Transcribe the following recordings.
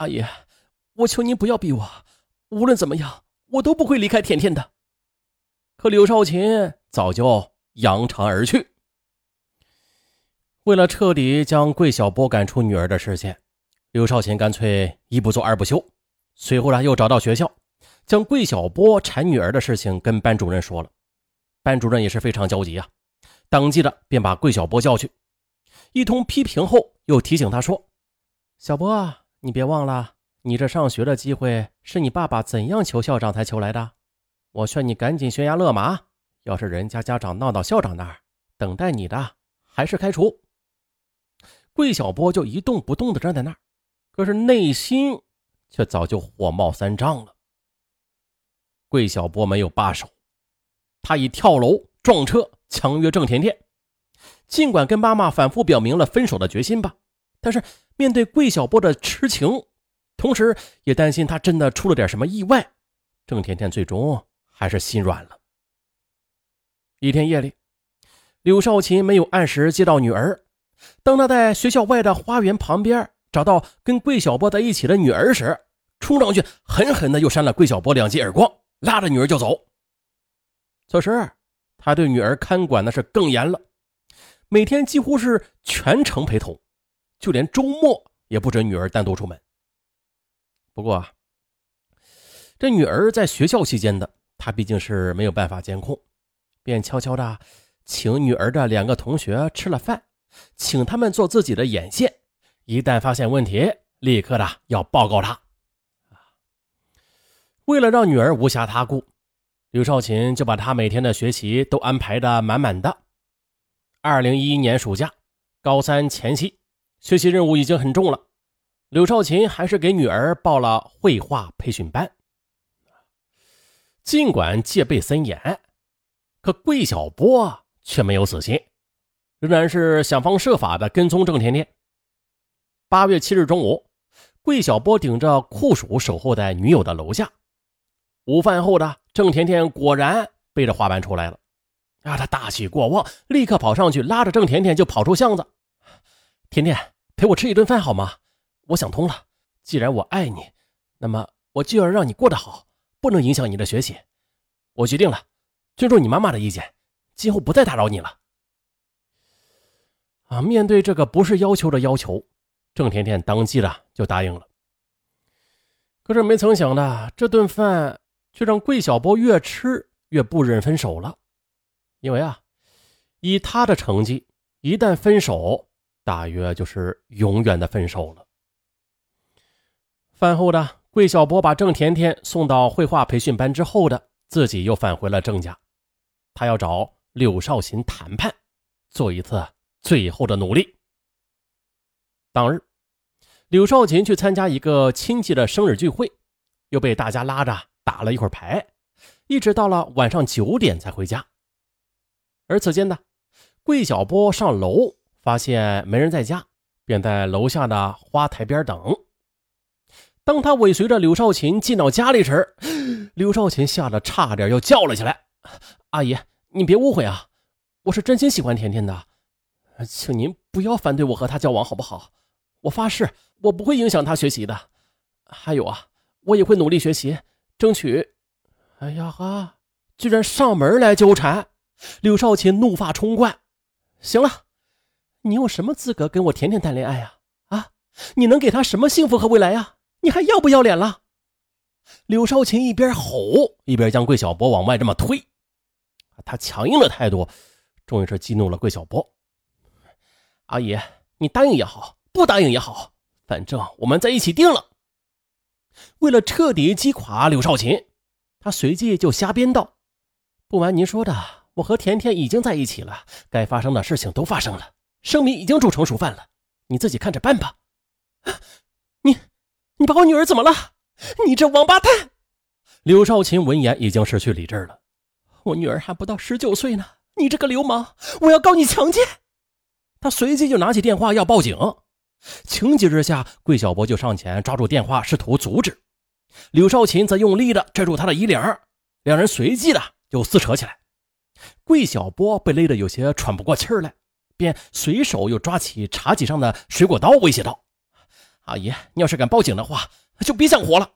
阿姨，我求您不要逼我，无论怎么样，我都不会离开甜甜的。可柳少琴早就扬长而去。为了彻底将桂小波赶出女儿的视线，刘少琴干脆一不做二不休。随后呢，又找到学校，将桂小波缠女儿的事情跟班主任说了。班主任也是非常焦急啊，当即的便把桂小波叫去，一通批评后，又提醒他说：“小波啊，你别忘了，你这上学的机会是你爸爸怎样求校长才求来的。我劝你赶紧悬崖勒马，要是人家家长闹到校长那儿，等待你的还是开除。”桂小波就一动不动地站在那儿，可是内心却早就火冒三丈了。桂小波没有罢手，他以跳楼、撞车强约郑甜甜。尽管跟妈妈反复表明了分手的决心吧，但是面对桂小波的痴情，同时也担心他真的出了点什么意外，郑甜甜最终还是心软了。一天夜里，柳少琴没有按时接到女儿。当他在学校外的花园旁边找到跟桂小波在一起的女儿时，冲上去狠狠的又扇了桂小波两记耳光，拉着女儿就走。此时，他对女儿看管的是更严了，每天几乎是全程陪同，就连周末也不准女儿单独出门。不过，这女儿在学校期间的，他毕竟是没有办法监控，便悄悄的请女儿的两个同学吃了饭。请他们做自己的眼线，一旦发现问题，立刻的要报告他。为了让女儿无暇他顾，刘少琴就把她每天的学习都安排的满满的。二零一一年暑假，高三前夕，学习任务已经很重了，刘少琴还是给女儿报了绘画培训班。尽管戒备森严，可桂小波却没有死心。仍然是想方设法的跟踪郑甜甜。八月七日中午，桂小波顶着酷暑守候在女友的楼下。午饭后的郑甜甜果然背着画板出来了，啊，他大喜过望，立刻跑上去拉着郑甜甜就跑出巷子。甜甜，陪我吃一顿饭好吗？我想通了，既然我爱你，那么我就要让你过得好，不能影响你的学习。我决定了，尊重你妈妈的意见，今后不再打扰你了。啊！面对这个不是要求的要求，郑甜甜当即的就答应了。可是没曾想的，这顿饭却让桂小波越吃越不忍分手了。因为啊，以他的成绩，一旦分手，大约就是永远的分手了。饭后的桂小波把郑甜甜送到绘画培训班之后的，自己又返回了郑家，他要找柳少琴谈判，做一次。最后的努力。当日，柳少琴去参加一个亲戚的生日聚会，又被大家拉着打了一会儿牌，一直到了晚上九点才回家。而此间呢，桂小波上楼发现没人在家，便在楼下的花台边等。当他尾随着柳少琴进到家里时，柳少琴吓得差点要叫了起来：“阿姨，你别误会啊，我是真心喜欢甜甜的。”请您不要反对我和他交往，好不好？我发誓，我不会影响他学习的。还有啊，我也会努力学习，争取……哎呀哈！居然上门来纠缠！柳少琴怒发冲冠。行了，你有什么资格跟我甜甜谈恋爱呀？啊，你能给他什么幸福和未来呀？你还要不要脸了？柳少琴一边吼，一边将桂小波往外这么推。他强硬的态度，终于是激怒了桂小波。阿姨，你答应也好，不答应也好，反正我们在一起定了。为了彻底击垮柳少琴，他随即就瞎编道：“不瞒您说的，我和甜甜已经在一起了，该发生的事情都发生了，生米已经煮成熟饭了，你自己看着办吧。”你，你把我女儿怎么了？你这王八蛋！柳少琴闻言已经失去理智了。我女儿还不到十九岁呢，你这个流氓，我要告你强奸！他随即就拿起电话要报警，情急之下，桂小波就上前抓住电话，试图阻止。柳少琴则用力的拽住他的衣领，两人随即的就撕扯起来。桂小波被勒得有些喘不过气来，便随手又抓起茶几上的水果刀，威胁道：“阿姨，你要是敢报警的话，就别想活了！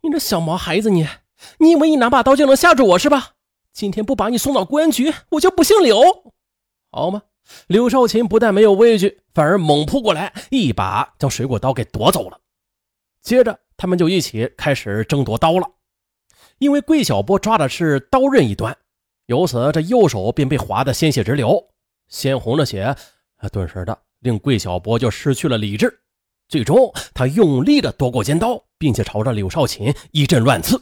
你这小毛孩子，你你以为你拿把刀就能吓住我是吧？今天不把你送到公安局，我就不姓柳，好吗？刘少琴不但没有畏惧，反而猛扑过来，一把将水果刀给夺走了。接着，他们就一起开始争夺刀了。因为桂小波抓的是刀刃一端，由此这右手便被划得鲜血直流，鲜红的血，顿时的令桂小波就失去了理智。最终，他用力的夺过尖刀，并且朝着柳少琴一阵乱刺。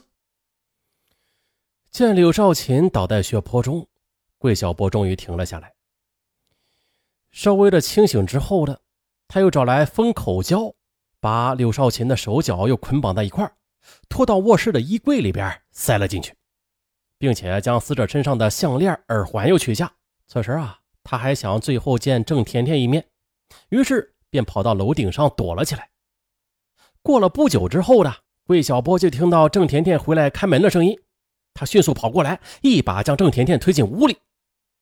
见柳少琴倒在血泊中，桂小波终于停了下来。稍微的清醒之后的，他又找来封口胶，把柳少琴的手脚又捆绑在一块拖到卧室的衣柜里边塞了进去，并且将死者身上的项链、耳环又取下。此时啊，他还想最后见郑甜甜一面，于是。便跑到楼顶上躲了起来。过了不久之后的桂小波就听到郑甜甜回来开门的声音，他迅速跑过来，一把将郑甜甜推进屋里。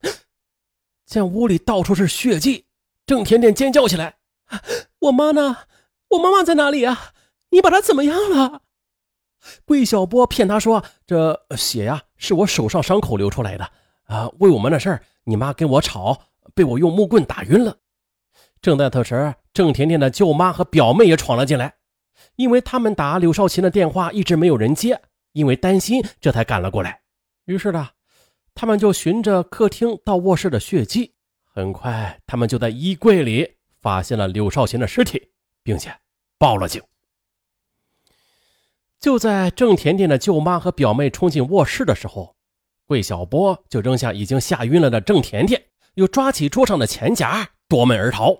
见屋里到处是血迹，郑甜甜尖叫起来：“我妈呢？我妈妈在哪里啊？你把她怎么样了？”桂小波骗他说：“这血呀，是我手上伤口流出来的啊！为我们的事儿，你妈跟我吵，被我用木棍打晕了。”正在此时，郑甜甜的舅妈和表妹也闯了进来，因为他们打柳少琴的电话一直没有人接，因为担心，这才赶了过来。于是呢，他们就循着客厅到卧室的血迹，很快，他们就在衣柜里发现了柳少琴的尸体，并且报了警。就在郑甜甜的舅妈和表妹冲进卧室的时候，桂小波就扔下已经吓晕了的郑甜甜，又抓起桌上的钱夹，夺门而逃。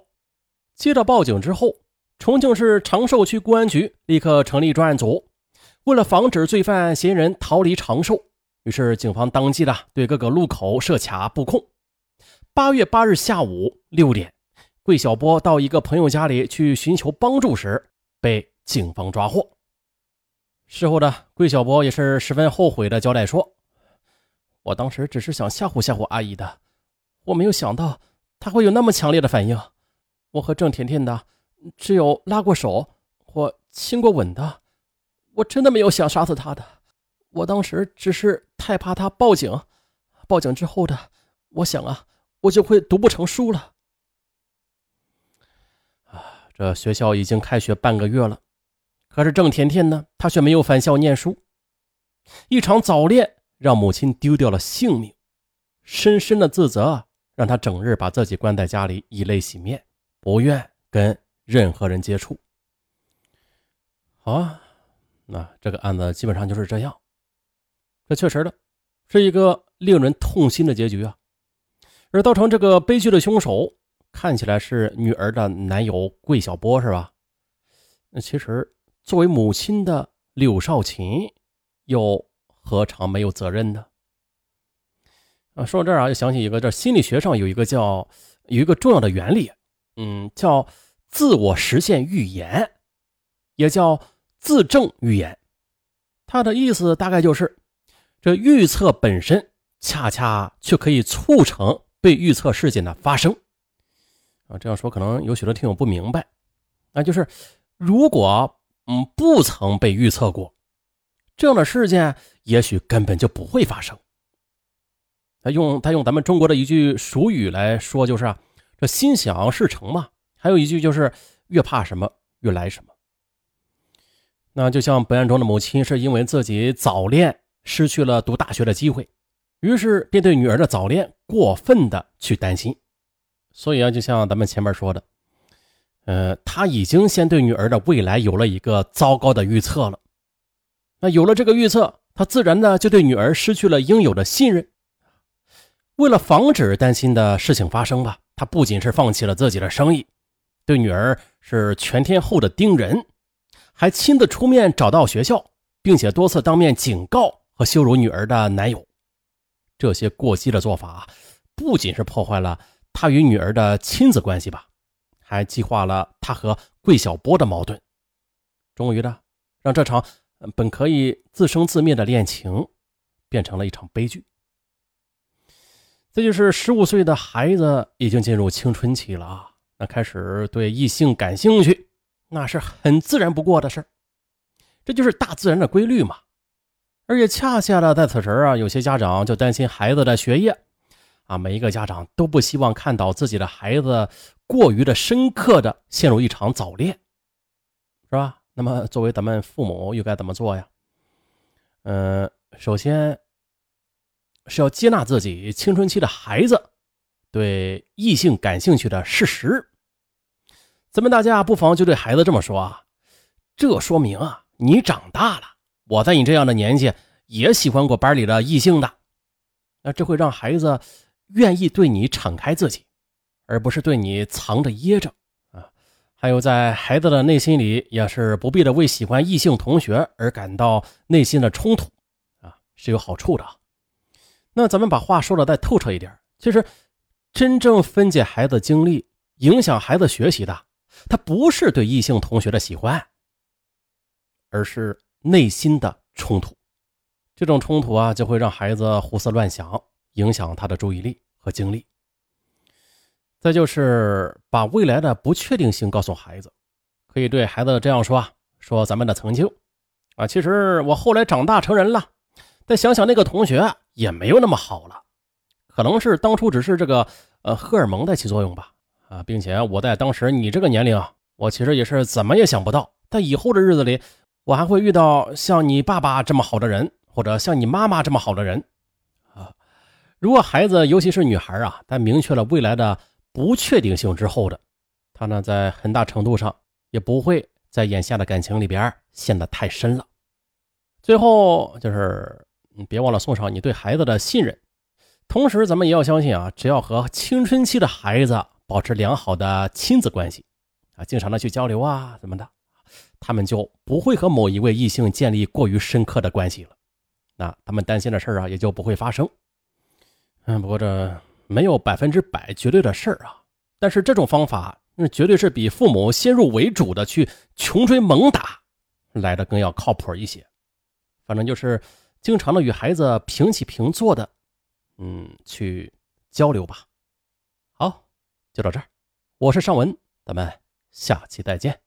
接到报警之后，重庆市长寿区公安局立刻成立专案组。为了防止罪犯嫌疑人逃离长寿，于是警方当即的对各个路口设卡布控。八月八日下午六点，桂小波到一个朋友家里去寻求帮助时，被警方抓获。事后的桂小波也是十分后悔的交代说：“我当时只是想吓唬吓唬阿姨的，我没有想到她会有那么强烈的反应。”我和郑甜甜的只有拉过手或亲过吻的，我真的没有想杀死她的。我当时只是太怕她报警，报警之后的，我想啊，我就会读不成书了。啊，这学校已经开学半个月了，可是郑甜甜呢，她却没有返校念书。一场早恋让母亲丢掉了性命，深深的自责让她整日把自己关在家里，以泪洗面。不愿跟任何人接触。好啊，那这个案子基本上就是这样。这确实的，是一个令人痛心的结局啊。而造成这个悲剧的凶手，看起来是女儿的男友桂小波，是吧？那其实作为母亲的柳少琴，又何尝没有责任呢？啊，说到这儿啊，就想起一个，这心理学上有一个叫有一个重要的原理。嗯，叫自我实现预言，也叫自证预言。它的意思大概就是，这预测本身恰恰却可以促成被预测事件的发生。啊，这样说可能有许多听友不明白，那就是如果嗯不曾被预测过，这样的事件也许根本就不会发生。他用他用咱们中国的一句俗语来说，就是啊。这心想事成嘛，还有一句就是越怕什么越来什么。那就像本案中的母亲是因为自己早恋失去了读大学的机会，于是便对女儿的早恋过分的去担心。所以啊，就像咱们前面说的，呃，他已经先对女儿的未来有了一个糟糕的预测了。那有了这个预测，他自然呢就对女儿失去了应有的信任。为了防止担心的事情发生吧。他不仅是放弃了自己的生意，对女儿是全天候的盯人，还亲自出面找到学校，并且多次当面警告和羞辱女儿的男友。这些过激的做法，不仅是破坏了他与女儿的亲子关系吧，还激化了他和桂小波的矛盾。终于呢，让这场本可以自生自灭的恋情，变成了一场悲剧。这就是十五岁的孩子已经进入青春期了啊，那开始对异性感兴趣，那是很自然不过的事这就是大自然的规律嘛。而且恰恰的在此时啊，有些家长就担心孩子的学业啊，每一个家长都不希望看到自己的孩子过于的深刻的陷入一场早恋，是吧？那么作为咱们父母又该怎么做呀？嗯，首先是要接纳自己青春期的孩子对异性感兴趣的事实。咱们大家不妨就对孩子这么说啊，这说明啊，你长大了。我在你这样的年纪也喜欢过班里的异性的，那这会让孩子愿意对你敞开自己，而不是对你藏着掖着。还有在孩子的内心里也是不必的为喜欢异性同学而感到内心的冲突啊，是有好处的。那咱们把话说的再透彻一点，其实真正分解孩子精力、影响孩子学习的，他不是对异性同学的喜欢，而是。内心的冲突，这种冲突啊，就会让孩子胡思乱想，影响他的注意力和精力。再就是把未来的不确定性告诉孩子，可以对孩子这样说啊：“说咱们的曾经啊，其实我后来长大成人了，再想想那个同学也没有那么好了，可能是当初只是这个呃荷尔蒙在起作用吧啊，并且我在当时你这个年龄啊，我其实也是怎么也想不到，在以后的日子里。”我还会遇到像你爸爸这么好的人，或者像你妈妈这么好的人，啊！如果孩子，尤其是女孩啊，在明确了未来的不确定性之后的，他呢，在很大程度上也不会在眼下的感情里边陷得太深了。最后就是，你别忘了送上你对孩子的信任，同时咱们也要相信啊，只要和青春期的孩子保持良好的亲子关系，啊，经常的去交流啊，什么的。他们就不会和某一位异性建立过于深刻的关系了，那他们担心的事儿啊也就不会发生。嗯，不过这没有百分之百绝对的事儿啊，但是这种方法那绝对是比父母先入为主的去穷追猛打来的更要靠谱一些。反正就是经常的与孩子平起平坐的，嗯，去交流吧。好，就到这儿，我是尚文，咱们下期再见。